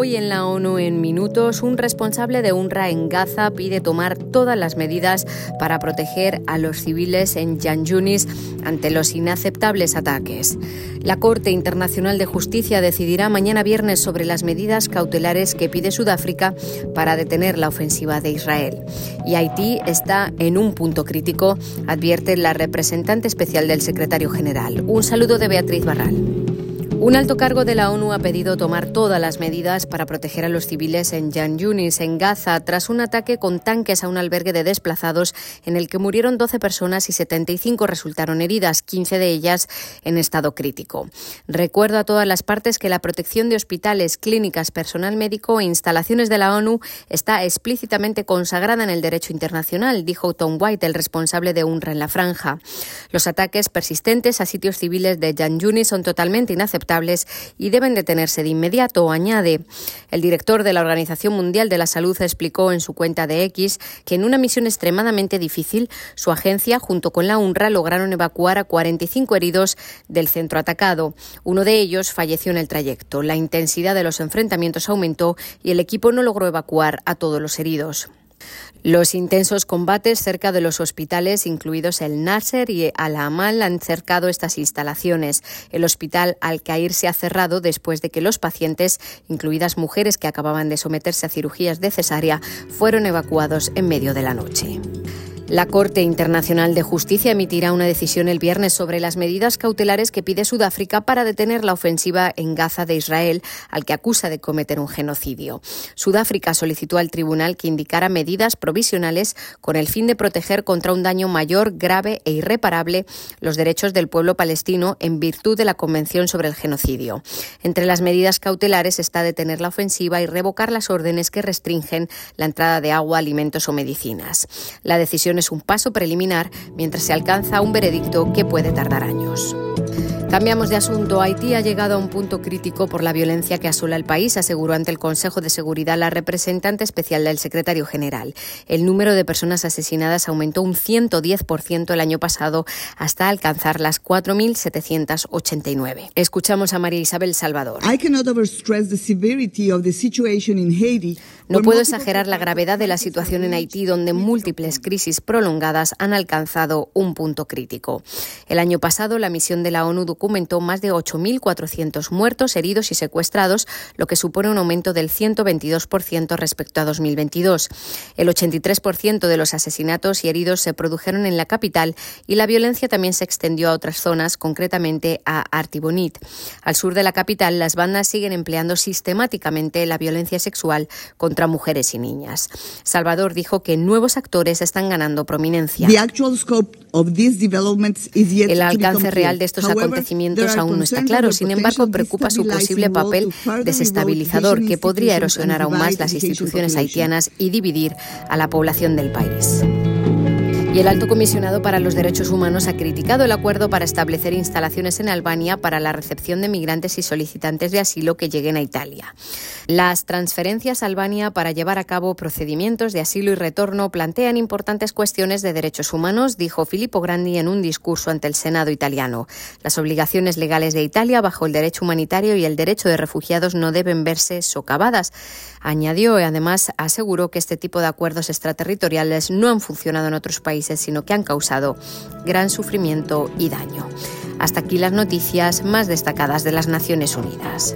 Hoy en la ONU en minutos, un responsable de UNRWA en Gaza pide tomar todas las medidas para proteger a los civiles en Yan Yunis ante los inaceptables ataques. La Corte Internacional de Justicia decidirá mañana viernes sobre las medidas cautelares que pide Sudáfrica para detener la ofensiva de Israel. Y Haití está en un punto crítico, advierte la representante especial del secretario general. Un saludo de Beatriz Barral. Un alto cargo de la ONU ha pedido tomar todas las medidas para proteger a los civiles en Jan Yunis, en Gaza, tras un ataque con tanques a un albergue de desplazados en el que murieron 12 personas y 75 resultaron heridas, 15 de ellas en estado crítico. Recuerdo a todas las partes que la protección de hospitales, clínicas, personal médico e instalaciones de la ONU está explícitamente consagrada en el derecho internacional, dijo Tom White, el responsable de UNRWA en la franja. Los ataques persistentes a sitios civiles de Jan Yunis son totalmente inaceptables y deben detenerse de inmediato, añade. El director de la Organización Mundial de la Salud explicó en su cuenta de X que en una misión extremadamente difícil, su agencia, junto con la UNRWA, lograron evacuar a 45 heridos del centro atacado. Uno de ellos falleció en el trayecto. La intensidad de los enfrentamientos aumentó y el equipo no logró evacuar a todos los heridos. Los intensos combates cerca de los hospitales, incluidos el Nasser y Al-Amal, han cercado estas instalaciones. El hospital Al-Qair se ha cerrado después de que los pacientes, incluidas mujeres que acababan de someterse a cirugías de cesárea, fueron evacuados en medio de la noche. La Corte Internacional de Justicia emitirá una decisión el viernes sobre las medidas cautelares que pide Sudáfrica para detener la ofensiva en Gaza de Israel, al que acusa de cometer un genocidio. Sudáfrica solicitó al tribunal que indicara medidas provisionales con el fin de proteger contra un daño mayor, grave e irreparable los derechos del pueblo palestino en virtud de la Convención sobre el Genocidio. Entre las medidas cautelares está detener la ofensiva y revocar las órdenes que restringen la entrada de agua, alimentos o medicinas. La decisión es un paso preliminar mientras se alcanza un veredicto que puede tardar años. Cambiamos de asunto. Haití ha llegado a un punto crítico por la violencia que asola el país, aseguró ante el Consejo de Seguridad la representante especial del secretario general. El número de personas asesinadas aumentó un 110% el año pasado hasta alcanzar las 4.789. Escuchamos a María Isabel Salvador. No puedo exagerar la gravedad de la situación en Haití, donde múltiples crisis prolongadas han alcanzado un punto crítico. El año pasado, la misión de la ONU documentó más de 8.400 muertos, heridos y secuestrados, lo que supone un aumento del 122% respecto a 2022. El 83% de los asesinatos y heridos se produjeron en la capital y la violencia también se extendió a otras zonas, concretamente a Artibonit. Al sur de la capital, las bandas siguen empleando sistemáticamente la violencia sexual contra mujeres y niñas. Salvador dijo que nuevos actores están ganando prominencia. El alcance real de estos acontecimientos aún no está claro. Sin embargo, preocupa su posible papel desestabilizador que podría erosionar aún más las instituciones haitianas y dividir a la población del país. El alto comisionado para los derechos humanos ha criticado el acuerdo para establecer instalaciones en Albania para la recepción de migrantes y solicitantes de asilo que lleguen a Italia. Las transferencias a Albania para llevar a cabo procedimientos de asilo y retorno plantean importantes cuestiones de derechos humanos, dijo Filippo Grandi en un discurso ante el Senado italiano. Las obligaciones legales de Italia bajo el derecho humanitario y el derecho de refugiados no deben verse socavadas. Añadió y además aseguró que este tipo de acuerdos extraterritoriales no han funcionado en otros sino que han causado gran sufrimiento y daño. Hasta aquí las noticias más destacadas de las Naciones Unidas.